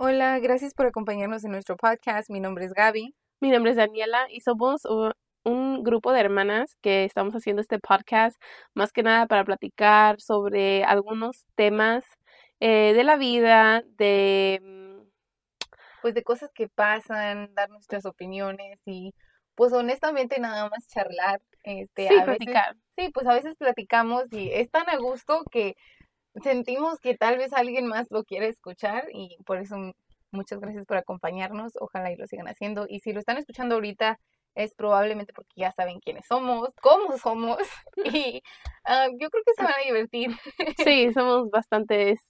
Hola, gracias por acompañarnos en nuestro podcast. Mi nombre es Gaby. Mi nombre es Daniela y somos un grupo de hermanas que estamos haciendo este podcast más que nada para platicar sobre algunos temas eh, de la vida, de... Mm, pues de cosas que pasan, dar nuestras opiniones y pues honestamente nada más charlar. Este, sí, a platicar. sí, pues a veces platicamos y es tan a gusto que sentimos que tal vez alguien más lo quiere escuchar y por eso muchas gracias por acompañarnos. Ojalá y lo sigan haciendo. Y si lo están escuchando ahorita, es probablemente porque ya saben quiénes somos, cómo somos y ah, yo creo que se van a divertir. Sí, somos bastantes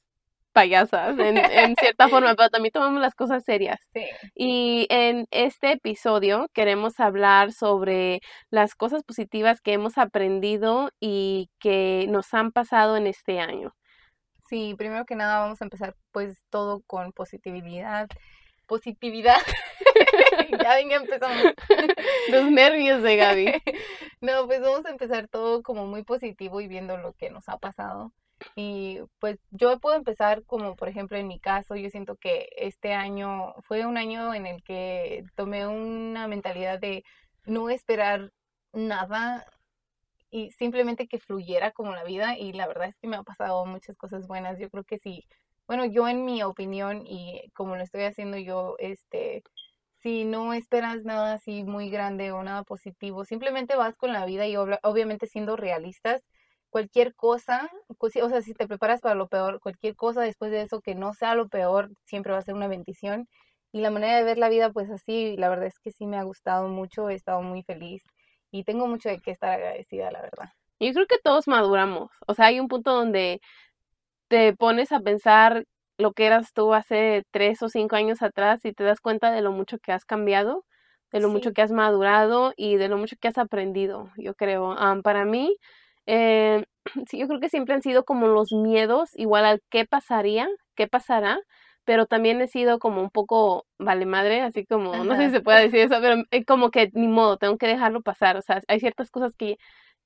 payasas en, en, cierta forma, pero también tomamos las cosas serias. Sí. Y en este episodio queremos hablar sobre las cosas positivas que hemos aprendido y que nos han pasado en este año. Sí, primero que nada vamos a empezar pues todo con positividad. Positividad. ya venga, empezamos. Los nervios de Gaby. no, pues vamos a empezar todo como muy positivo y viendo lo que nos ha pasado. Y pues yo puedo empezar como por ejemplo en mi caso, yo siento que este año fue un año en el que tomé una mentalidad de no esperar nada y simplemente que fluyera como la vida y la verdad es que me han pasado muchas cosas buenas. Yo creo que sí, bueno, yo en mi opinión y como lo estoy haciendo yo, este, si no esperas nada así muy grande o nada positivo, simplemente vas con la vida y obviamente siendo realistas, cualquier cosa, pues o sea, si te preparas para lo peor, cualquier cosa después de eso que no sea lo peor, siempre va a ser una bendición. Y la manera de ver la vida, pues así, la verdad es que sí me ha gustado mucho, he estado muy feliz y tengo mucho de qué estar agradecida, la verdad. Yo creo que todos maduramos, o sea, hay un punto donde te pones a pensar lo que eras tú hace tres o cinco años atrás y te das cuenta de lo mucho que has cambiado, de lo mucho que has madurado y de lo mucho que has aprendido, yo creo. para mí, eh, sí, yo creo que siempre han sido como los miedos, igual al qué pasaría, qué pasará, pero también he sido como un poco vale madre, así como, no sé si se puede decir eso, pero es como que ni modo, tengo que dejarlo pasar, o sea, hay ciertas cosas que,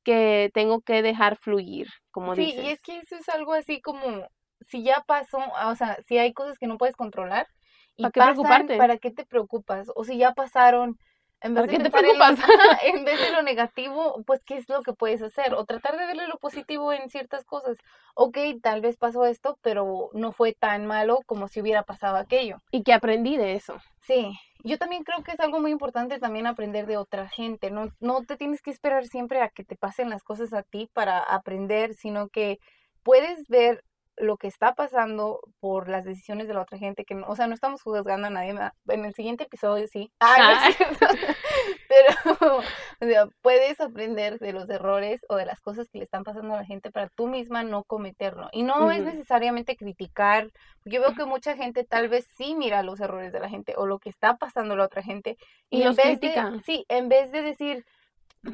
que tengo que dejar fluir, como sí, dices. Sí, y es que eso es algo así como, si ya pasó, o sea, si hay cosas que no puedes controlar, y ¿Para qué preocuparte? ¿para qué te preocupas? O si ya pasaron, en vez, de te preocupas? en vez de lo negativo, pues, ¿qué es lo que puedes hacer? O tratar de verle lo positivo en ciertas cosas. Ok, tal vez pasó esto, pero no fue tan malo como si hubiera pasado aquello. Y que aprendí de eso. Sí, yo también creo que es algo muy importante también aprender de otra gente. No, no te tienes que esperar siempre a que te pasen las cosas a ti para aprender, sino que puedes ver lo que está pasando por las decisiones de la otra gente, que, o sea, no estamos juzgando a nadie, en el siguiente episodio sí, ah, pero o sea, puedes aprender de los errores o de las cosas que le están pasando a la gente para tú misma no cometerlo. Y no es necesariamente criticar, yo veo que mucha gente tal vez sí mira los errores de la gente o lo que está pasando a la otra gente y, en vez de, sí, en vez de decir,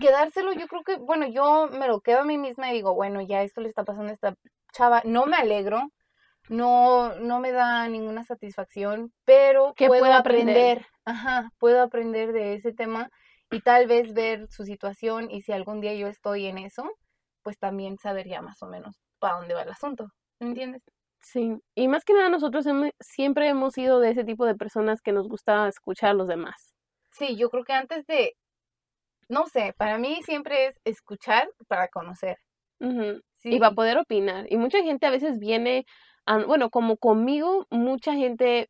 quedárselo, yo creo que, bueno, yo me lo quedo a mí misma y digo, bueno, ya esto le está pasando a esta chava, no me alegro, no, no me da ninguna satisfacción, pero puedo, aprender? ajá, puedo aprender de ese tema y tal vez ver su situación y si algún día yo estoy en eso, pues también saber ya más o menos para dónde va el asunto, ¿me entiendes? Sí, y más que nada nosotros siempre hemos sido de ese tipo de personas que nos gusta escuchar a los demás. Sí, yo creo que antes de, no sé, para mí siempre es escuchar para conocer. Y va a poder opinar. Y mucha gente a veces viene, bueno, como conmigo, mucha gente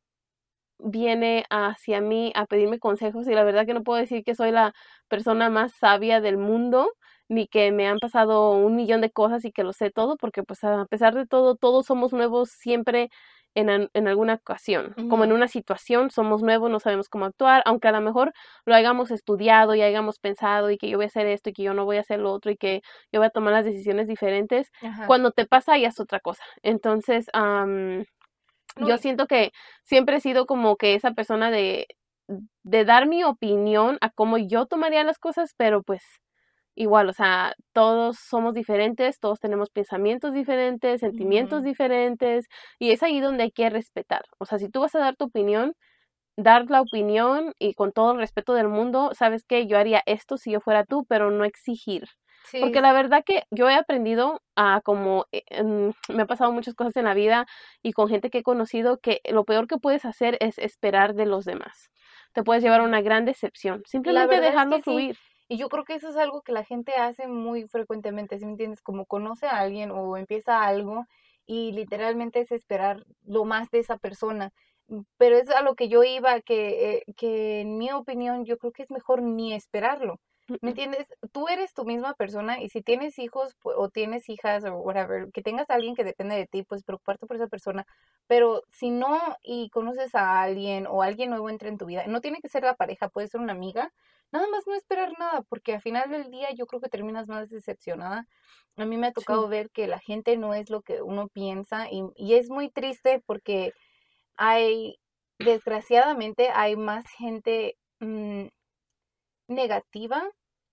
viene hacia mí a pedirme consejos y la verdad que no puedo decir que soy la persona más sabia del mundo ni que me han pasado un millón de cosas y que lo sé todo porque pues a pesar de todo todos somos nuevos siempre en, en alguna ocasión, como en una situación, somos nuevos, no sabemos cómo actuar, aunque a lo mejor lo hayamos estudiado y hayamos pensado y que yo voy a hacer esto y que yo no voy a hacer lo otro y que yo voy a tomar las decisiones diferentes, cuando te pasa ya es otra cosa. Entonces, yo siento que siempre he sido como que esa persona de, de dar mi opinión a cómo yo tomaría las cosas, pero pues igual, o sea, todos somos diferentes, todos tenemos pensamientos diferentes, sentimientos diferentes, y es ahí donde hay que respetar. O sea, si tú vas a dar tu opinión, dar la opinión y con todo el respeto del mundo, sabes que yo haría esto si yo fuera tú, pero no exigir. Porque la verdad que yo he aprendido a como, eh, me ha pasado muchas cosas en la vida y con gente que he conocido que lo peor que puedes hacer es esperar de los demás. Te puedes llevar a una gran decepción. Simplemente dejarlo fluir. Y yo creo que eso es algo que la gente hace muy frecuentemente, si me entiendes? Como conoce a alguien o empieza algo y literalmente es esperar lo más de esa persona. Mm, pero es a lo que yo iba, que, eh, que en mi opinión yo creo que es mejor ni esperarlo. ¿Me entiendes? Tú eres tu misma persona y si tienes hijos o tienes hijas o whatever, que tengas a alguien que depende de ti, pues preocuparte por esa persona. Pero si no y conoces a alguien o alguien nuevo entra en tu vida, no tiene que ser la pareja, puede ser una amiga, nada más no esperar nada, porque al final del día yo creo que terminas más decepcionada. A mí me ha tocado ver que la gente no es lo que uno piensa y, y es muy triste porque hay, desgraciadamente, hay más gente mm, negativa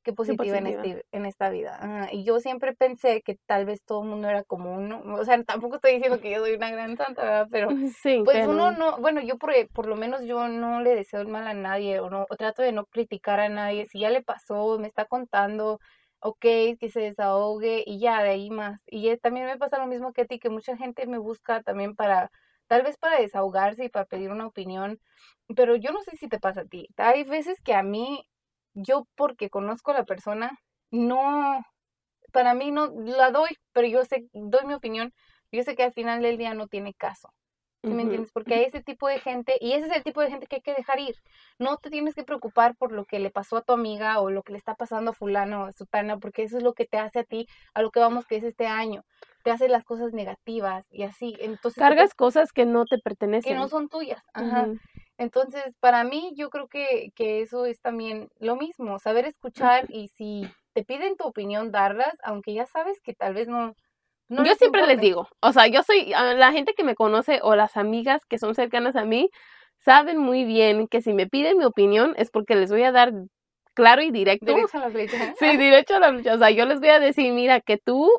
que positiva, En, este, en esta vida. y yo siempre pensé que tal vez todo el mundo era como uno, o sea, tampoco estoy diciendo que yo soy una gran santa, ¿verdad? Pero pues uno no, bueno, yo por, por lo menos yo no le deseo el mal a nadie o, no, o trato de no criticar a nadie. Si ya le pasó, me está contando, ok, que se desahogue y ya, de ahí más. Y también me pasa lo mismo que a ti, que mucha gente me busca también para, tal vez para desahogarse y para pedir una opinión, pero yo no sé si te pasa a ti. Hay veces que a mí yo porque conozco a la persona, no, para mí no la doy, pero yo sé, doy mi opinión, yo sé que al final del día no tiene caso. ¿Sí me entiendes? Porque hay ese tipo de gente, y ese es el tipo de gente que hay que dejar ir. No te tienes que preocupar por lo que le pasó a tu amiga o lo que le está pasando a fulano o a sutana, porque eso es lo que te hace a ti, a lo que vamos que es este año. Te hace las cosas negativas y así. Entonces, Cargas cosas que no te pertenecen. Que no son tuyas. Ajá. Entonces, para mí, yo creo que, que eso es también lo mismo, saber escuchar y si te piden tu opinión, darlas, aunque ya sabes que tal vez no... no yo siempre les digo, o sea, yo soy, la gente que me conoce o las amigas que son cercanas a mí, saben muy bien que si me piden mi opinión es porque les voy a dar claro y directo. Derecho a la flecha. Sí, derecho a la flecha. O sea, yo les voy a decir, mira, que tú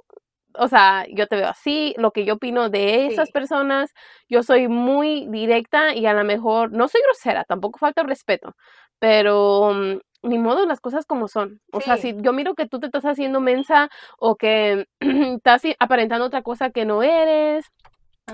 o sea, yo te veo así, lo que yo opino de esas personas, yo soy muy directa y a lo mejor no soy grosera, tampoco falta respeto, pero mm, ni modo las cosas como son. O sea, si yo miro que tú te estás haciendo mensa o que estás aparentando otra cosa que no eres,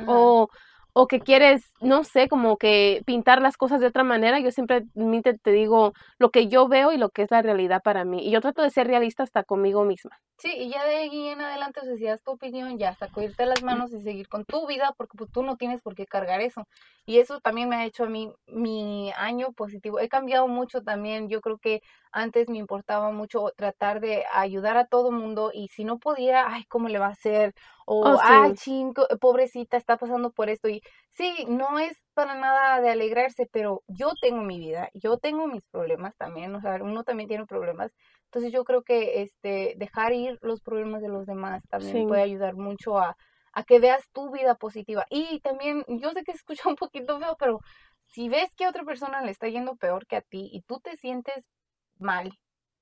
o o que quieres, no sé, como que pintar las cosas de otra manera, yo siempre te, te, digo lo que yo veo y lo que es la realidad para mí. Y yo trato de ser realista hasta conmigo misma. Sí, y ya de ahí en adelante, o sea, si das tu opinión, ya hasta cogerte las manos y seguir con tu vida, porque pues, tú no tienes por qué cargar eso. Y eso también me ha hecho a mí mi año positivo. He cambiado mucho también. Yo creo que antes me importaba mucho tratar de ayudar a todo mundo y si no podía, ay, ¿cómo le va a hacer? O, oh, ay, chingo, pobrecita, está pasando por esto. Y sí, no es para nada de alegrarse, pero yo tengo mi vida, yo tengo mis problemas también, o sea, uno también tiene problemas. Entonces yo creo que este dejar ir los problemas de los demás también puede ayudar mucho a a que veas tu vida positiva. Y también, yo sé que se escucha un poquito feo, pero si ves que a otra persona le está yendo peor que a ti y tú te sientes mal,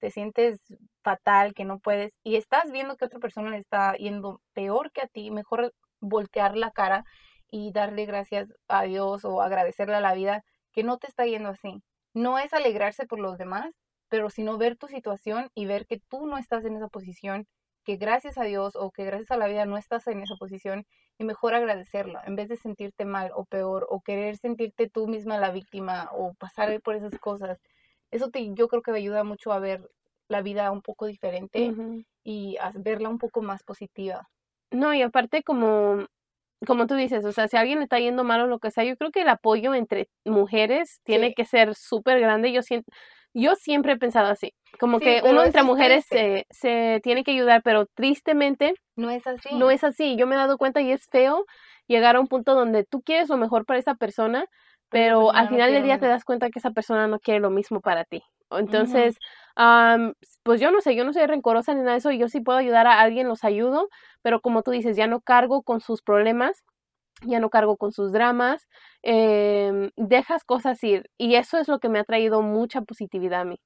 te sientes fatal, que no puedes, y estás viendo que otra persona le está yendo peor que a ti, mejor voltear la cara y darle gracias a Dios o agradecerle a la vida que no te está yendo así. No es alegrarse por los demás, pero sino ver tu situación y ver que tú no estás en esa posición que gracias a Dios o que gracias a la vida no estás en esa posición y mejor agradecerlo en vez de sentirte mal o peor o querer sentirte tú misma la víctima o pasar por esas cosas. Eso te, yo creo que me ayuda mucho a ver la vida un poco diferente y a verla un poco más positiva. No, y aparte como como tú dices, o sea, si alguien está yendo mal o lo que sea, yo creo que el apoyo entre mujeres tiene que ser súper grande. Yo siento, yo siempre he pensado así, como que uno entre mujeres se, se, tiene que ayudar, pero tristemente no es así. No es así. Yo me he dado cuenta y es feo llegar a un punto donde tú quieres lo mejor para esa persona, pero al final del día te das cuenta que esa persona no quiere lo mismo para ti. Entonces, pues yo no sé, yo no soy rencorosa ni nada de eso, yo sí puedo ayudar a alguien, los ayudo, pero como tú dices, ya no cargo con sus problemas ya no cargo con sus dramas, eh, dejas cosas ir y eso es lo que me ha traído mucha positividad a mí.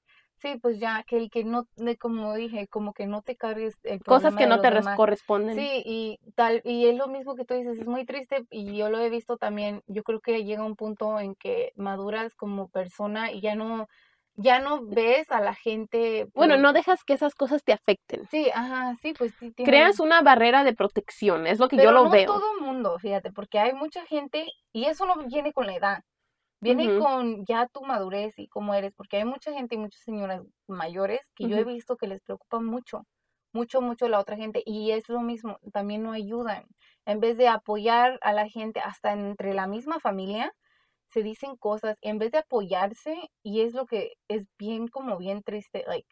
Sí, pues ya que el que no, como dije, como que no te cargues cosas que no te corresponden. Sí, y tal, y es lo mismo que tú dices, es muy triste y yo lo he visto también, yo creo que llega un punto en que maduras como persona y ya no, ya no ves a la gente. Bueno, no dejas que esas cosas te afecten. Sí, ajá, sí, pues sí. Creas una barrera de protección, es lo que yo lo no veo. todo el mundo, fíjate, porque hay mucha gente, y eso no viene con la edad, viene con ya tu madurez y cómo eres, porque hay mucha gente y muchas señoras mayores que yo he visto que les preocupa mucho, mucho, mucho la otra gente, y es lo mismo, también no ayudan. En vez de apoyar a la gente hasta entre la misma familia, se dicen cosas en vez de apoyarse y es lo que es bien como bien triste, like,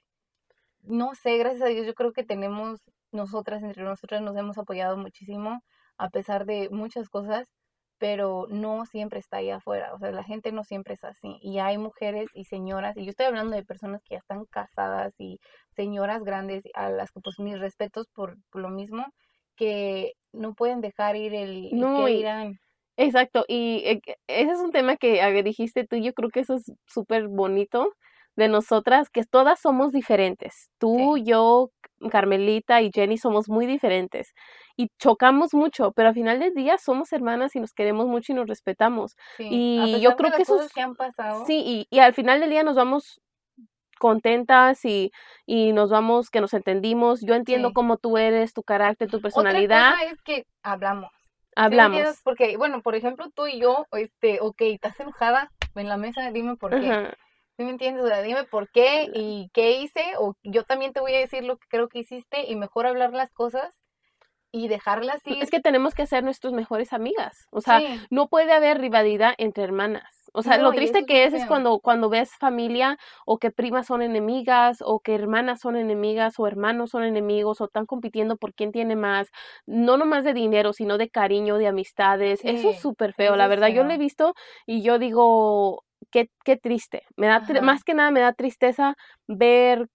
no sé, gracias a Dios yo creo que tenemos nosotras, entre nosotras nos hemos apoyado muchísimo a pesar de muchas cosas, pero no siempre está ahí afuera, o sea, la gente no siempre es así y hay mujeres y señoras, y yo estoy hablando de personas que ya están casadas y señoras grandes a las que pues mis respetos por, lo mismo, que no pueden dejar ir el, no, que irán. Exacto, y eh, ese es un tema que dijiste tú, yo creo que eso es súper bonito de nosotras, que todas somos diferentes. Tú, yo, Carmelita y Jenny somos muy diferentes y chocamos mucho, pero al final del día somos hermanas y nos queremos mucho y nos respetamos. y yo creo que eso que han pasado. Sí, y, y, al final del día nos vamos contentas y, y nos vamos, que nos entendimos. Yo entiendo cómo tú eres, tu carácter, tu personalidad. Otra cosa es que hablamos. Hablamos. Porque, bueno, por ejemplo, tú y yo, este, ok, estás enojada en la mesa, dime por qué. ¿Sí me entiendes? O sea, dime por qué y qué hice, o yo también te voy a decir lo que creo que hiciste y mejor hablar las cosas y dejarlas ir. Es que tenemos que ser nuestras mejores amigas. O sea, no puede haber rivalidad entre hermanas. O sea, lo triste que es es cuando, cuando ves familia o que primas son enemigas o que hermanas son enemigas o hermanos son enemigos o están compitiendo por quién tiene más, no nomás de dinero, sino de cariño, de amistades. eso es súper feo, la verdad. Yo lo he visto y yo digo, qué, qué triste. Me da, más que nada me da tristeza ver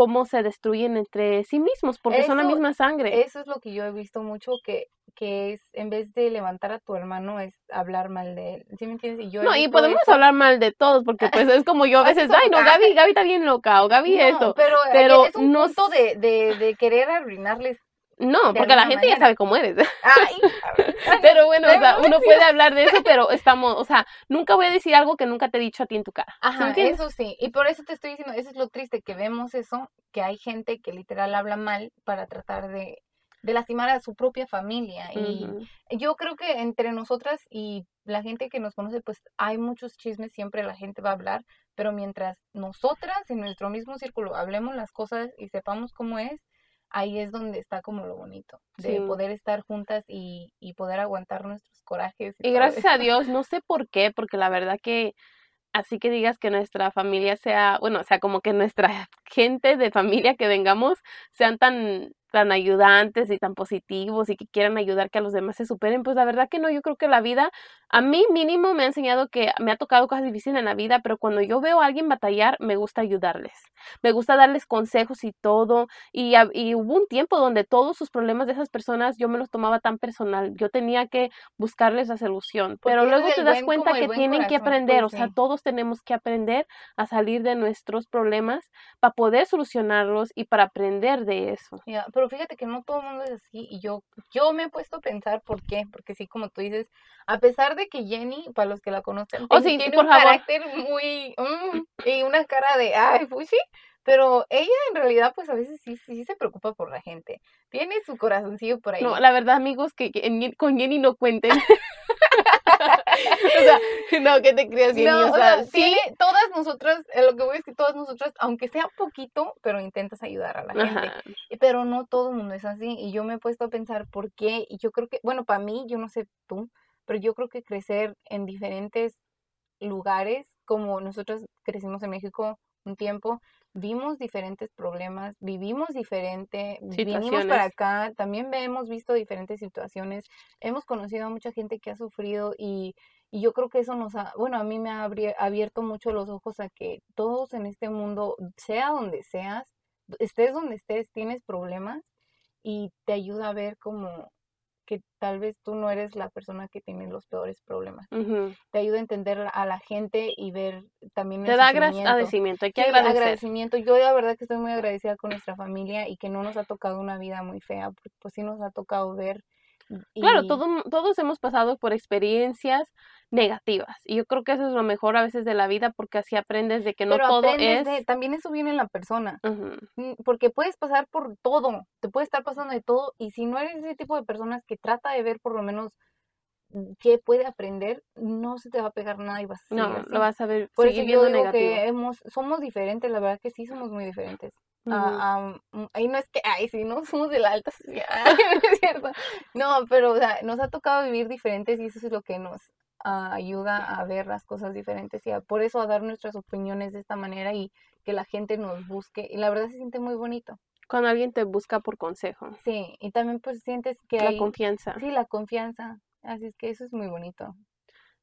cómo se destruyen entre sí mismos, porque son la misma sangre. Eso es lo que yo he visto mucho, que, que es, en vez de levantar a tu hermano, es hablar mal de él. ¿Sí me entiendes? Y yo no, y podemos hablar mal de todos, porque pues es como yo a veces, ay, no, Gaby, Gaby está bien loca, o Gaby esto. Pero, pero es un punto de, de, de querer arruinarles no, porque la gente ya sabe cómo eres. pero bueno, o sea, uno puede hablar de eso, pero estamos, o sea, nunca voy a decir algo que nunca te he dicho a ti en tu cara. Ajá, eso sí. Y por eso te estoy diciendo, eso es lo triste, que vemos eso, que hay gente que literal habla mal para tratar de, de lastimar a su propia familia. Y yo creo que entre nosotras y la gente que nos conoce, pues hay muchos chismes, siempre la gente va a hablar, pero mientras nosotras en nuestro mismo círculo hablemos las cosas y sepamos cómo es, ahí es donde está como lo bonito, de poder estar juntas y, y, poder aguantar nuestros corajes. Y, gracias a Dios, no sé por qué, porque la verdad que así que digas que nuestra familia sea, bueno, o sea, como que nuestra gente de familia que vengamos sean tan tan ayudantes y tan positivos y que quieran ayudar que a los demás se superen, pues la verdad que no, yo creo que la vida, a mí mínimo me ha enseñado que me ha tocado cosas difíciles en la vida, pero cuando yo veo a alguien batallar, me gusta ayudarles, me gusta darles consejos y todo, y, y hubo un tiempo donde todos sus problemas de esas personas yo me los tomaba tan personal, yo tenía que buscarles la solución, pero luego te das cuenta que tienen que aprender, pues o sea, todos tenemos que aprender a salir de nuestros problemas para poder solucionarlos y para aprender de eso. Pero fíjate que no todo el mundo es así y yo, yo me he puesto a pensar por qué, porque sí, como tú dices, a pesar de que Jenny, para los que la conocen, oh, tiene un carácter muy, mm, y una cara de, ay, fushi, pero ella en realidad pues a veces sí, sí, se preocupa por la gente, tiene su corazoncillo por ahí. No, la verdad amigos, que, con Jenny no cuenten. o sea, no, que te creas Jenny, o sea, sí. todas nosotras, eh, lo que voy es que todas nosotras, aunque sea poquito, pero intentas ayudar a la gente. Pero no todo el mundo es así. Y yo me he puesto a pensar por qué. Y yo creo que, bueno, para mí, yo no sé tú, pero yo creo que crecer en diferentes lugares, como nosotros crecimos en México un tiempo, vimos diferentes problemas, vivimos diferente, vinimos para acá, también hemos visto diferentes situaciones, hemos conocido a mucha gente que ha sufrido y, y yo creo que eso nos ha, bueno, a mí me ha abierto mucho los ojos a que todos en este mundo, sea donde seas, estés donde estés, tienes problemas y te ayuda a ver como que tal vez tú no eres la persona que tiene los peores problemas. Te ayuda a entender a la gente y ver también Te da agradecimiento, hay que agradecer. agradecimiento. Yo la verdad que estoy muy agradecida con nuestra familia y que no nos ha tocado una vida muy fea, pues sí nos ha tocado ver. Claro, todo, todos hemos pasado por experiencias negativas. Y yo creo que eso es lo mejor a veces de la vida porque así aprendes de que no todo es... también eso viene en la persona. Mm, porque puedes pasar por todo, te puede estar pasando de todo y si no eres ese tipo de personas que trata de ver por lo menos mm, qué puede aprender, no se te va a pegar nada y vas a No, lo vas a ver. Por eso yo digo que hemos, somos diferentes, la verdad que sí somos muy diferentes. Ah, mm, ahí no es que, ay, sí, no somos de la alta sociedad, es cierto. No, pero o sea, nos ha tocado vivir diferentes y eso es lo que nos ayuda a ver las cosas diferentes y por eso a dar nuestras opiniones de esta manera y que la gente nos busque. Y la verdad se siente muy bonito. Cuando alguien te busca por consejo. Sí, y también pues sientes que la confianza. Sí, la confianza. Así es que eso es muy bonito.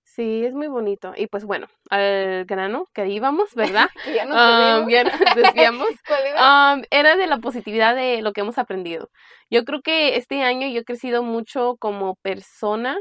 Sí, es muy bonito. Y pues bueno, al grano que íbamos, ¿verdad? ya nos um, desviamos. Um, era de la positividad de lo que hemos aprendido. Yo creo que este año yo he crecido mucho como persona,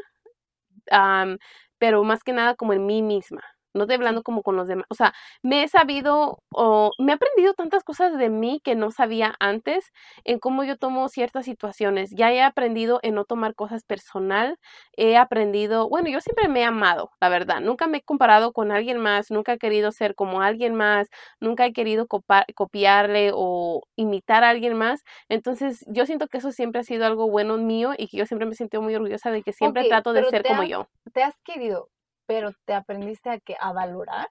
pero más que nada como en mí misma no estoy hablando como con los demás, o sea, me he sabido o me he aprendido tantas cosas de mí que no sabía antes en cómo yo tomo ciertas situaciones. Ya he aprendido en no tomar cosas personal, he aprendido, bueno, yo siempre me he amado, la verdad, nunca me he comparado con alguien más, nunca he querido ser como alguien más, nunca he querido copiarle o imitar a alguien más. Entonces, yo siento que eso siempre ha sido algo bueno mío y que yo siempre me he sentido muy orgullosa de que siempre trato de ser como yo. ¿Te has querido pero te aprendiste a, que, a valorar.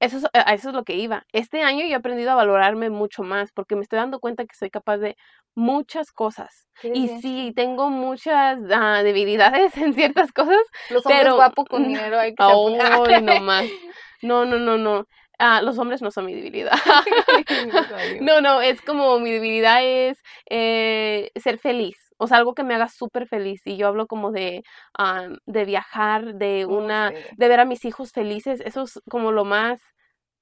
Eso es, a eso es lo que iba. Este año yo he aprendido a valorarme mucho más porque me estoy dando cuenta que soy capaz de muchas cosas. Y sí, tengo muchas ah, debilidades en ciertas cosas. Los hombres pero... guapos con dinero hay que oh, no más. No, no, no, no. Ah, los hombres no son mi debilidad. no, no, es como mi debilidad es eh, ser feliz o sea, algo que me haga súper feliz. Y yo hablo como de, de viajar, de oh, una, de ver a mis hijos felices. Eso es como lo más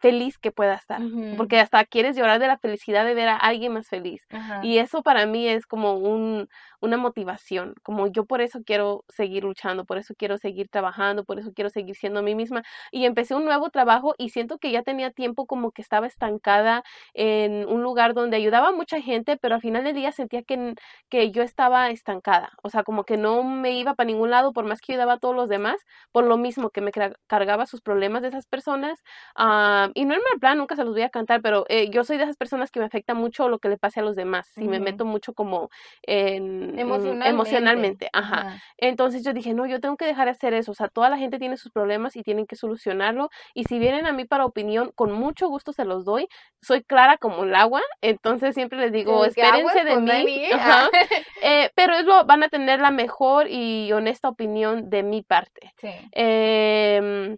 feliz que pueda estar, porque hasta quieres llorar de la felicidad de ver a alguien más feliz. Y eso para mí es como un, una motivación, como yo por eso quiero seguir luchando, por eso quiero seguir trabajando, por eso quiero seguir siendo a mí misma. Y empecé un nuevo trabajo y siento que ya tenía tiempo como que estaba estancada en un lugar donde ayudaba a mucha gente, pero al final del día sentía que, que yo estaba estancada, o sea, como que no me iba para ningún lado por más que ayudaba a todos los demás, por lo mismo que me cargaba sus problemas de esas personas. Ah, y no en mal plan, nunca se los voy a cantar, pero eh, yo soy de esas personas que me afecta mucho lo que le pase a los demás, y me meto mucho como en, emocionalmente. ajá. Entonces yo dije, no, yo tengo que dejar de hacer eso, o sea, toda la gente tiene sus problemas y tienen que solucionarlo, y si vienen a mí para opinión, con mucho gusto se los doy, soy clara como el agua, entonces siempre les digo, espérense de mí, ajá. Eh, pero es lo, van a tener la mejor y honesta opinión de mi parte. Sí. Eh,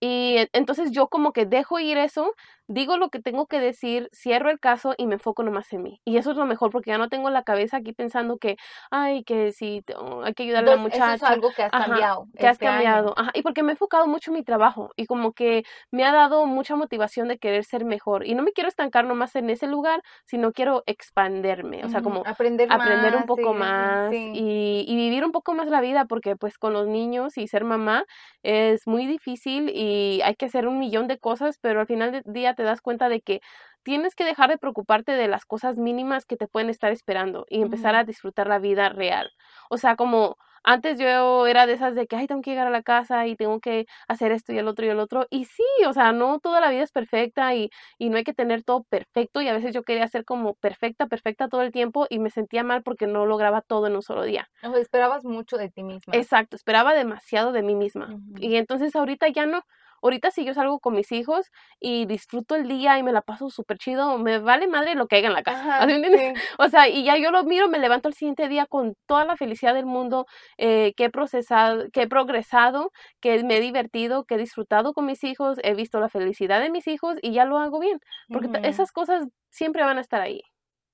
y entonces yo como que dejo ir eso digo lo que tengo que decir, cierro el caso y me enfoco nomás en mí. Y eso es lo mejor porque ya no tengo la cabeza aquí pensando que, ay, que si hay que ayudarle a la muchacha. Eso es algo que has cambiado. Que has este cambiado. Ajá. Y porque me he enfocado mucho en mi trabajo y como que me ha dado mucha motivación de querer ser mejor. Y no me quiero estancar nomás en ese lugar, sino quiero expanderme. O sea, como aprender, aprender un poco más y, y vivir un poco más la vida porque pues con los niños y ser mamá es muy difícil y hay que hacer un millón de cosas, pero al final del día te das cuenta de que tienes que dejar de preocuparte de las cosas mínimas que te pueden estar esperando y empezar a disfrutar la vida real. O sea, como antes yo era de esas de que, ay, tengo que llegar a la casa y tengo que hacer esto y el otro y el otro. Y sí, o sea, no toda la vida es perfecta y, y no hay que tener todo perfecto. Y a veces yo quería ser como perfecta, perfecta todo el tiempo y me sentía mal porque no lograba todo en un solo día. O esperabas mucho de ti misma. Exacto, esperaba demasiado de mí misma. Y entonces ahorita ya no. Ahorita si yo salgo con mis hijos y disfruto el día y me la paso súper chido, me vale madre lo que haya en la casa. O sea, y ya yo lo miro, me levanto el siguiente día con toda la felicidad del mundo eh, que he procesado, que he progresado, que me he divertido, que he disfrutado con mis hijos, he visto la felicidad de mis hijos y ya lo hago bien. Porque esas cosas siempre van a estar ahí.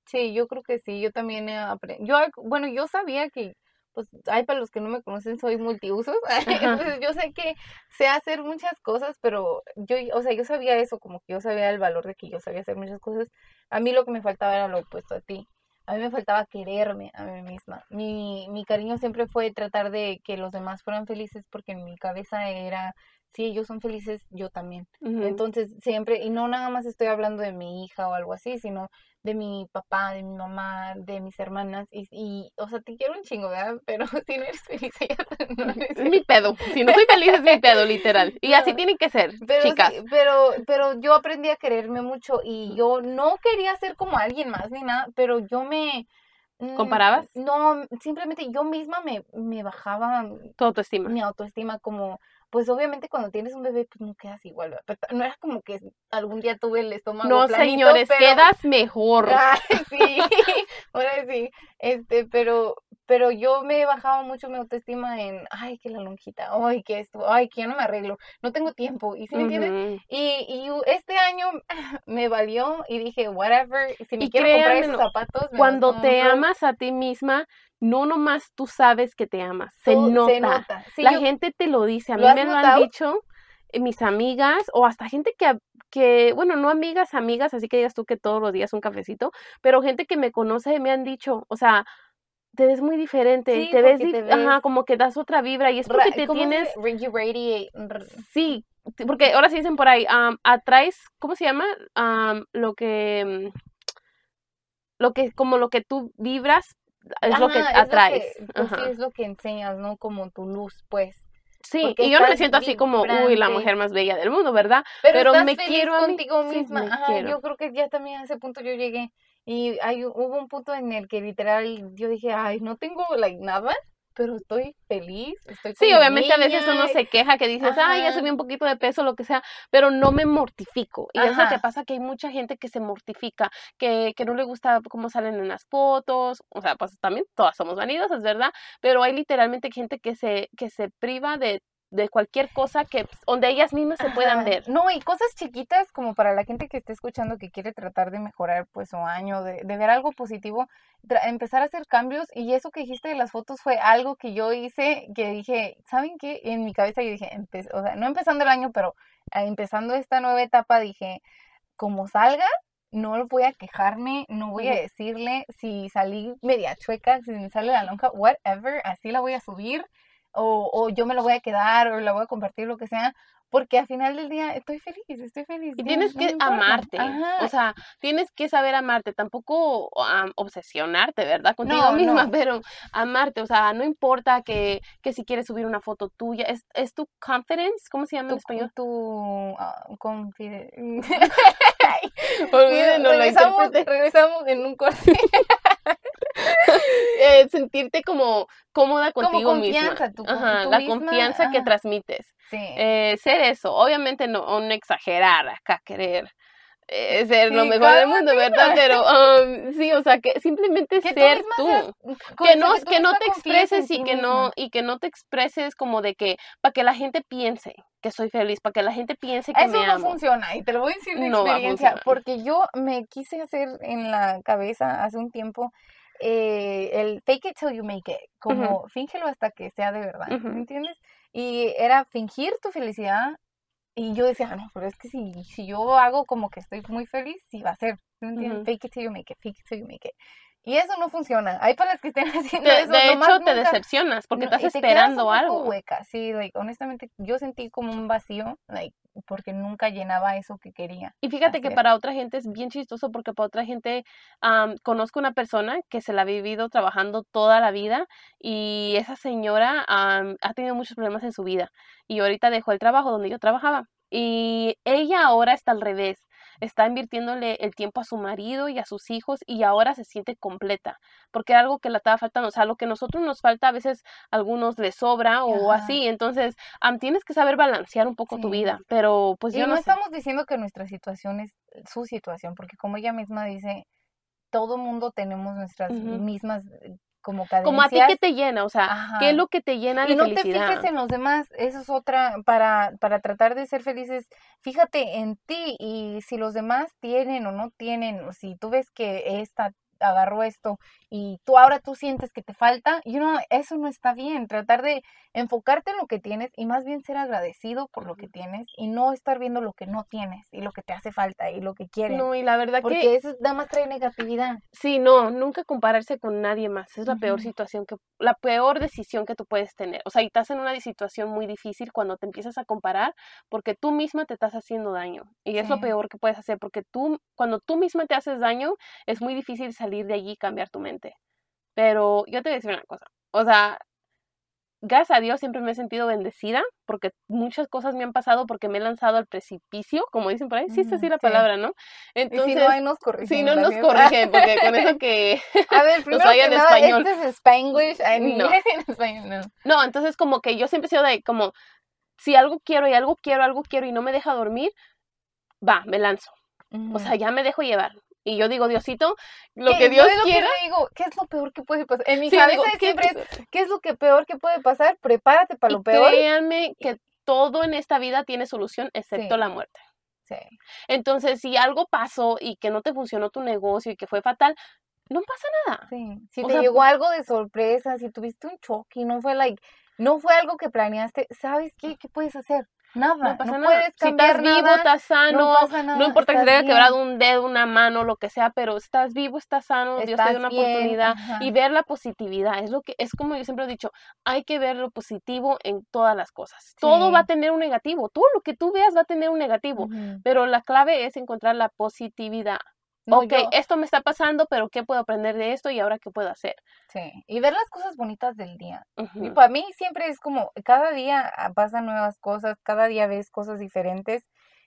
Sí, yo creo que sí, yo también he aprendido. Yo, bueno, yo sabía que pues, hay para los que no me conocen, soy multiusos. Entonces, yo sé que sé hacer muchas cosas, pero yo, o sea, yo sabía eso, como que yo sabía el valor de que yo sabía hacer muchas cosas. A mí lo que me faltaba era lo opuesto a ti. A mí me faltaba quererme a mí misma. Mi, mi cariño siempre fue tratar de que los demás fueran felices porque en mi cabeza era si ellos son felices, yo también. Entonces, siempre, y no nada más estoy hablando de mi hija o algo así, sino de mi papá, de mi mamá, de mis hermanas, y, y o sea, te quiero un chingo, ¿verdad? Pero si no eres feliz, ya no eres Es mi pedo, si no soy feliz es mi pedo, literal. Y así tiene que ser, pero, chicas. pero, pero yo aprendí a quererme mucho y yo no quería ser como alguien más ni nada, pero yo me Mm, ¿Comparabas? No, simplemente yo misma me, me bajaba tu autoestima. Mi autoestima como, pues obviamente cuando tienes un bebé pues no quedas igual, no era como que algún día tuve el estómago No, señores, quedas mejor. sí, ahora sí, este, pero pero yo me bajaba mucho mi autoestima en, ay, que la lonjita, ay, que esto, ay, que ya no me arreglo, no tengo tiempo, ¿y si me entiendes? Y, y este año me valió y dije, whatever, si me quiero comprar esos zapatos. cuando te amas a ti misma, no nomás tú sabes que te amas, se nota. la gente te lo dice, a mí me lo han dicho eh, mis amigas o hasta gente que que, bueno, no amigas, amigas, así que digas tú que todos los días un cafecito, pero gente que me conoce me han dicho, o sea, te ves muy diferente, te, ves, ajá, como que das otra vibra y es porque te tienes... Sí, porque ahora sí dicen por ahí, atraes, ¿cómo se llama? lo que, mm, lo que, como lo que tú vibras es lo que atraes. Pues sí, es lo que enseñas, ¿no? Como tu luz, pues. Sí, y yo no me siento así como, uy, la mujer más bella del mundo, ¿verdad? Pero, me quiero contigo misma. Ajá, yo creo que ya también a ese punto yo llegué. Y hay, hubo un punto en el que literal yo dije, ay, no tengo like, nada, pero estoy feliz. Estoy sí, obviamente a veces uno se queja que dices, ay, ya subí un poquito de peso, lo que sea, pero no me mortifico. Y es lo que pasa que hay mucha gente que se mortifica, que, que no le gusta cómo salen en las fotos, o sea, pues también todas somos vanidosas, ¿verdad? Pero hay literalmente gente que se, que se priva de de cualquier cosa que pues, donde ellas mismas se puedan ver. No, y cosas chiquitas como para la gente que esté escuchando que quiere tratar de mejorar pues su año, de, de ver algo positivo, empezar a hacer cambios y eso que dijiste de las fotos fue algo que yo hice que dije, ¿saben qué? En mi cabeza yo dije, o sea, no empezando el año, pero ah, empezando esta nueva etapa dije, como salga, no voy a quejarme, no voy a decirle si salí media chueca, si me sale la lonja, whatever, así la voy a subir o, o yo me lo voy a quedar o la voy a compartir, lo que sea, porque al final del día estoy feliz, estoy feliz. Y tienes que amarte, o sea, tienes que saber amarte, tampoco obsesionarte, ¿verdad? Contigo misma, pero amarte, o sea, no importa que, que si quieres subir una foto tuya, es, es tu confidence, ¿cómo se llama en español? Tu uh, confidence. Olvídenlo, regresamos, regresamos en un corte. Eh, sentirte como cómoda contigo misma. la confianza que transmites. Eh, ser eso, obviamente no, no exagerar acá, querer eh, ser lo mejor del mundo, ¿verdad? Pero um, sí, o sea, que simplemente ser tú. que no, que no te expreses y que no, y que no te expreses como de que, para que la gente piense que soy feliz, para que la gente piense que Eso me no funciona, y te lo voy a decir de experiencia, porque yo me quise hacer en la cabeza hace un tiempo eh, el fake it till you make it, como fíngelo hasta que sea de verdad, ¿me entiendes? Y era fingir tu felicidad y yo decía, no, pero es que si, si yo hago como que estoy muy feliz, sí va a ser, ¿me entiendes? Fake it till you make it, fake it till you make it. Y eso no funciona. Hay para las que estén haciendo de, eso. De hecho, te decepcionas porque estás esperando algo. Hueca. Sí, like, honestamente, yo sentí como un vacío, like, porque nunca llenaba eso que quería. Y fíjate que para otra gente es bien chistoso porque para otra gente conozco una persona que se la ha vivido trabajando toda la vida y esa señora ha tenido muchos problemas en su vida y ahorita dejó el trabajo donde yo trabajaba y ella ahora está al revés está invirtiéndole el tiempo a su marido y a sus hijos y ahora se siente completa, porque era algo que le estaba faltando, o sea, lo que a nosotros nos falta a veces a algunos les sobra o así, entonces tienes que saber balancear un poco tu vida, pero pues yo no, estamos diciendo que nuestra situación es su situación, porque como ella misma dice, todo mundo tenemos nuestras mismas como Como a ti que te llena, o sea, ¿qué es lo que te llena de y no te fijes en los demás, eso es otra, para, para tratar de ser felices, fíjate en ti y si los demás tienen o no tienen, o si tú ves que esta agarró esto y tú ahora tú sientes que te falta, you know, eso no está bien. Tratar de enfocarte en lo que tienes y más bien ser agradecido por lo que tienes y no estar viendo lo que no tienes y lo que te hace falta y lo que quieres. No, y la verdad porque que... eso nada más trae negatividad. Sí, no, nunca compararse con nadie más. Es la peor situación que, la peor decisión que tú puedes tener. O sea, y estás en una situación muy difícil cuando te empiezas a comparar porque tú misma te estás haciendo daño. Y es lo peor que puedes hacer porque tú, cuando tú misma te haces daño, es muy difícil salir de allí y cambiar tu mente. Pero yo te voy a decir una cosa. O sea, gracias a Dios siempre me he sentido bendecida porque muchas cosas me han pasado porque me he lanzado al precipicio, como dicen por ahí, sí, es así la palabra, ¿no? Entonces, si no, ahí nos corrigen. Si no nos corrigen, porque con eso que a ver, nos en español. Este es Spanglish, no. en español, no. No, entonces como que yo siempre he sido de como, si algo quiero y algo quiero, algo quiero y no me deja dormir, va, me lanzo. O sea, ya me dejo llevar. Y yo digo, Diosito, lo que Dios quiera. digo, ¿qué es lo peor que puede pasar? En mi cabeza siempre es, ¿qué es lo que peor que puede pasar? Prepárate para lo peor. Créanme que todo en esta vida tiene solución, excepto la muerte. Sí. Entonces, si algo pasó y que no te funcionó tu negocio y que fue fatal, no pasa nada. Sí. Si te llegó algo de sorpresa, si tuviste un choque y no fue like, no fue algo que planeaste, ¿sabes qué? ¿Qué puedes hacer? Nada, no, pasa nada. puedes si estás vivo, estás sano, no, importa que te haya quebrado un dedo, una mano, lo que sea, pero estás vivo, estás sano, Dios te dio una oportunidad y ver la positividad, es lo que es como yo siempre he dicho, hay que ver lo positivo en todas las cosas. Todo va a tener un negativo, todo lo que tú veas va a tener un negativo, pero la clave es encontrar la positividad ok, esto me está pasando, pero ¿qué puedo aprender de esto y ahora qué puedo hacer? Sí, y ver las cosas bonitas del día. Y para mí siempre es como, cada día ah, pasan nuevas cosas, cada día ves cosas diferentes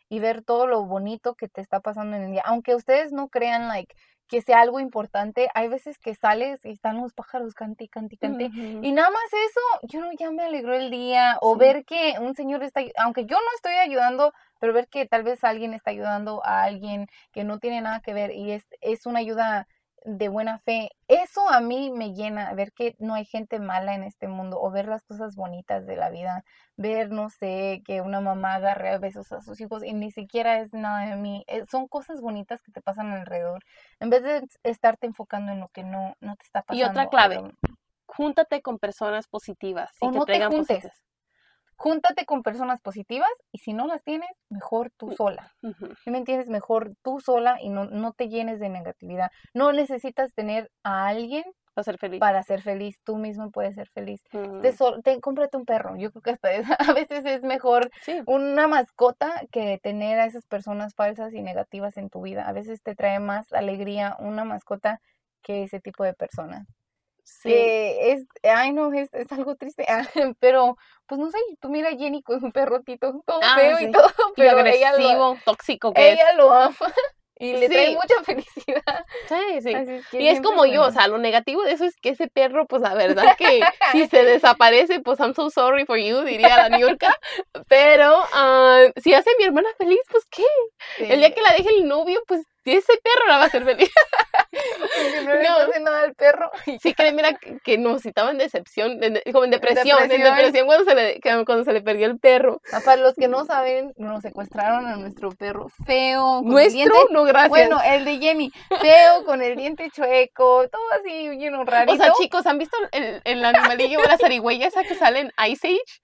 y ver todo lo bonito que te está pasando en el día. Aunque ustedes no crean, like, que sea algo importante, hay veces que sales y están los pájaros cante cante cante. Y nada más eso, yo no, ya me alegró el día. O ver que un señor está, aunque yo no estoy ayudando, pero ver que tal vez alguien está ayudando a alguien que no tiene nada que ver y es, es una ayuda de buena fe. Eso a mí me llena, ver que no hay gente mala en este mundo o ver las cosas bonitas de la vida, ver, no sé, que una mamá agarre besos a sus hijos y ni siquiera es nada de mí. Eh, son cosas bonitas que te pasan alrededor, en vez de estarte enfocando en lo que no, no te está pasando. Y otra clave, júntate con personas positivas y o que no te juntes júntate con personas positivas y si no las tienes, mejor tú mm, sola. ¿Sí me entiendes? Mejor tú sola y no, no te llenes de negatividad. No necesitas tener a alguien para ser feliz. Para ser feliz, tú mismo puedes ser feliz. te, cómprate un perro. Yo creo que hasta a veces es mejor una mascota que tener a esas personas falsas y negativas en tu vida. A veces te trae más alegría una mascota que ese tipo de personas. Sí. es, ay no, es, es algo triste, pero pues no sé, tú mira a Jenny con su perrotito todo ah, feo y todo, pero ella lo, tóxico que ella lo ama y le trae mucha felicidad. Sí, sí. y es como yo, o sea, lo negativo de eso es que ese perro, pues la verdad que si se desaparece, pues I'm so sorry for you, diría la New York. Pero uh, si hace a mi hermana feliz, pues qué. El día que la deje el novio, pues ese perro la va a hacer feliz. no, nada al perro. Sí, que mira que nos citaba en decepción, como en depresión, en depresión cuando se le, cuando se le perdió el perro. Ah, para los que no saben, nos secuestraron a nuestro perro feo. ¿Nuestro? no, gracias. Bueno, el de Jenny, feo, con el diente chueco, todo así, lleno rarito. O sea, chicos, ¿han visto el, el animalillo o la zarigüeya esa que sale en Ice Age?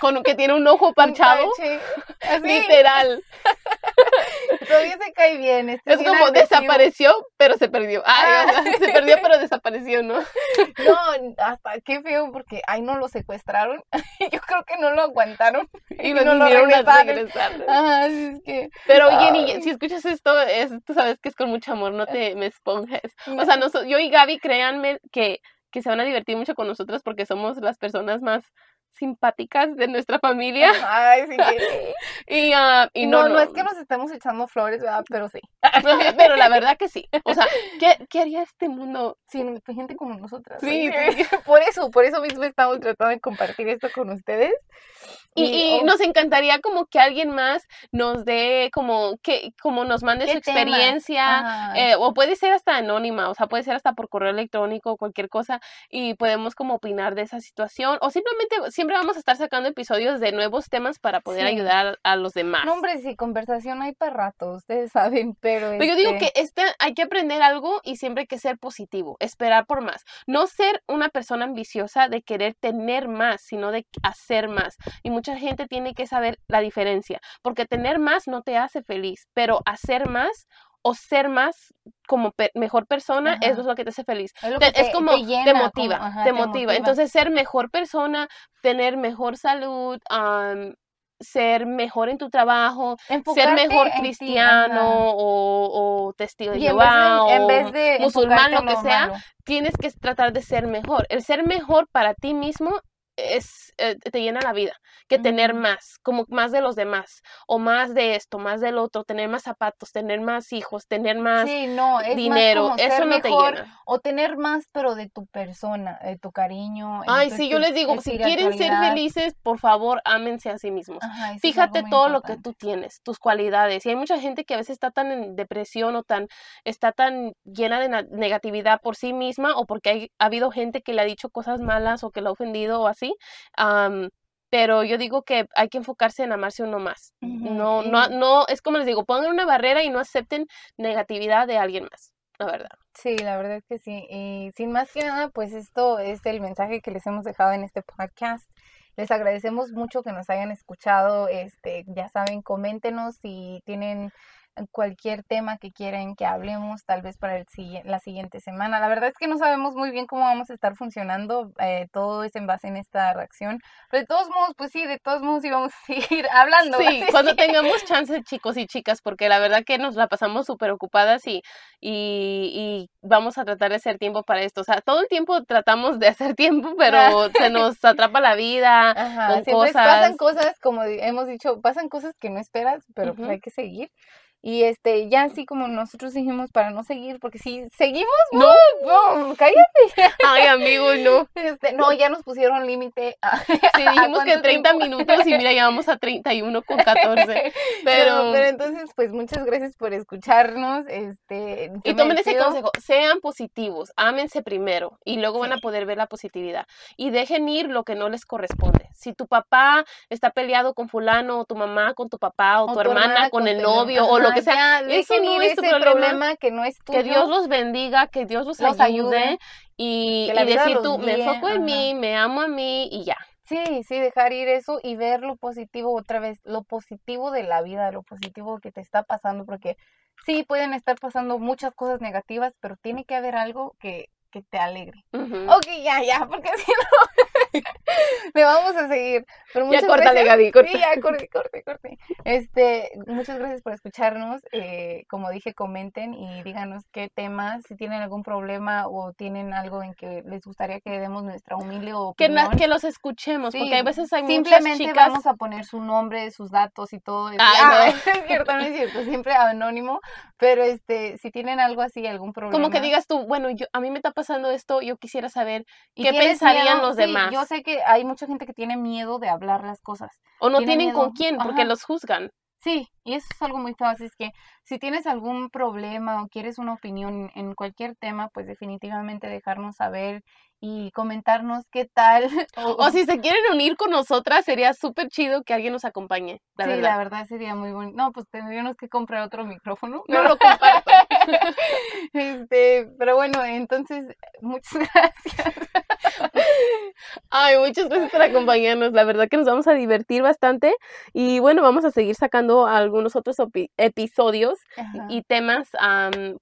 Con que tiene un ojo parchado. Literal. Todavía se cae bien. es como desapareció, pero se perdió. Ay, ah. se perdió, pero desapareció, ¿no? No, hasta qué feo, porque ay, no lo secuestraron. Yo creo que no lo aguantaron. Y, lo no lo regresaron. Ajá, es que. Pero Jenny, si escuchas esto, es, tú sabes que es con mucho amor, no te me esponjes. O sea, no, yo y Gaby, créanme que, que se van a divertir mucho con nosotros porque somos las personas más simpáticas de nuestra familia. Ay, sí. y, uh, y no, no, es que nos estemos echando flores, ¿verdad? Pero sí. Pero la verdad que sí. O sea, ¿qué, qué haría este mundo sin gente como nosotras? Sí, Por eso, por eso mismo estamos tratando de compartir esto con ustedes. Y, oh. nos encantaría como que alguien más nos dé como que como nos mande su experiencia eh, o puede ser hasta anónima, o sea, puede ser hasta por correo electrónico o cualquier cosa y podemos como opinar de esa situación o simplemente siempre vamos a estar sacando episodios de nuevos temas para poder ayudar a, los demás. No, hombre, sí, conversación hay para rato, ustedes saben, pero... Pero yo digo este que este, hay que aprender algo y siempre hay que ser positivo, esperar por más. No ser una persona ambiciosa de querer tener más, sino de hacer más. Y mucha gente tiene que saber la diferencia, porque tener más no te hace feliz, pero hacer más o ser más como mejor persona es lo que te hace feliz. Es, como te, motiva, te, motiva. Entonces ser mejor persona, tener mejor salud, ser mejor en tu trabajo, ser mejor cristiano o, testigo de Jehová o musulmán, lo que sea, tienes que tratar de ser mejor. El ser mejor para ti mismo es, eh, te llena la vida, que tener más, como más de los demás, o más de esto, más del otro, tener más zapatos, tener más hijos, tener más dinero, eso no te llena. O tener más, pero de tu persona, de tu cariño. Ay, sí, yo les digo, si quieren ser felices, por favor, ámense a sí mismos. Fíjate todo lo que tú tienes, tus cualidades. Y hay mucha gente que a veces está tan en depresión o tan, está tan llena de negatividad por sí misma o porque hay, ha habido gente que le ha dicho cosas malas o que la ha ofendido o así pero yo digo que hay que enfocarse en amarse uno más. No, no, no, es como les digo, pongan una barrera y no acepten negatividad de alguien más, la verdad. Sí, la verdad es que sí. Y sin más que nada, pues esto es el mensaje que les hemos dejado en este podcast. Les agradecemos mucho que nos hayan escuchado. Este, ya saben, coméntenos si tienen cualquier tema que quieran que hablemos, tal vez para el, la siguiente semana. La verdad es que no sabemos muy bien cómo vamos a estar funcionando, eh, todo es en base en esta reacción, pero de todos modos, pues sí, de todos modos íbamos a seguir hablando. Sí, cuando tengamos chance, chicos y chicas, porque la verdad que nos la pasamos súper ocupadas y, y, vamos a tratar de hacer tiempo para esto. O sea, todo el tiempo tratamos de hacer tiempo, pero se nos atrapa la vida con cosas. Pasan cosas, como hemos dicho, pasan cosas que no esperas, pero pues hay que seguir. Y este, ya así como nosotros dijimos para no seguir, porque si seguimos, no, no, cállate. Ay, amigos, no. Este, no, ya nos pusieron límite. Sí, dijimos que 30 minutos y mira, ya vamos a 31 con 14. Pero... pero, entonces, pues muchas gracias por escucharnos. Este, y tomen ese consejo, sean positivos, ámense primero y luego van a poder ver la positividad. Y dejen ir lo que no les corresponde. Si tu papá está peleado con fulano, o tu mamá con tu papá, o, tu, hermana, con, el novio, o lo que sea. Eso no es tu problema, que no es tuyo. Que Dios los bendiga, que Dios los, ayude, y, y decir tú, me enfoco en mí, me amo a mí y ya. Sí, sí, dejar ir eso y ver lo positivo otra vez, lo positivo de la vida, lo positivo que te está pasando, porque sí, pueden estar pasando muchas cosas negativas, pero tiene que haber algo que que te alegre. Ok, ya, ya, porque si no, me vamos a seguir. Pero ya córtale, Gaby, corte. Sí, ya, corte, corte, corte. Este, muchas gracias por escucharnos. Eh, como dije, comenten y díganos qué temas, si tienen algún problema o tienen algo en que les gustaría que demos nuestra humilde opinión. Que, que los escuchemos, porque hay veces hay Simplemente muchas chicas... vamos a poner su nombre, sus datos y todo. ah, no. es cierto, no es cierto, siempre anónimo, pero este, si tienen algo así, algún problema. Como que digas tú, bueno, yo a mí me está pasando esto, yo quisiera saber qué pensarían los demás. Yo sé que hay mucha gente que tiene miedo de hablar las cosas. O no tienen con quién, porque los juzgan. Sí, y eso es algo muy fácil, es que si tienes algún problema o quieres una opinión en cualquier tema, pues definitivamente dejarnos saber y comentarnos qué tal. O, si se quieren unir con nosotras, sería súper chido que alguien nos acompañe. La sí, la verdad sería muy bonito. No, pues tendríamos que comprar otro micrófono. No lo comparto. este, pero bueno, entonces, muchas gracias. Ay, muchas gracias por acompañarnos. La verdad que nos vamos a divertir bastante. Y bueno, vamos a seguir sacando algunos otros episodios y temas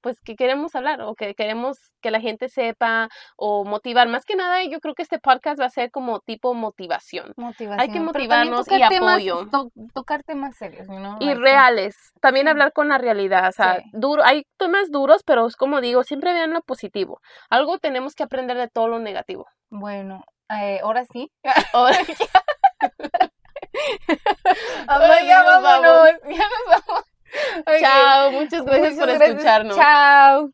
pues que queremos hablar o que queremos que la gente sepa o motivar. Más que nada, yo creo que este podcast va a ser como tipo motivación. motivación. Hay que motivarnos y apoyo. tocar temas serios, ¿no? Y reales. También hablar con la realidad. O sea, duro, hay temas duros, pero es como digo, siempre vean lo positivo. Algo tenemos que aprender de todo lo negativo. Bueno, eh, ahora sí. Ahora ya, vámonos, ya nos vamos. Chao, muchas gracias por escucharnos. Chao.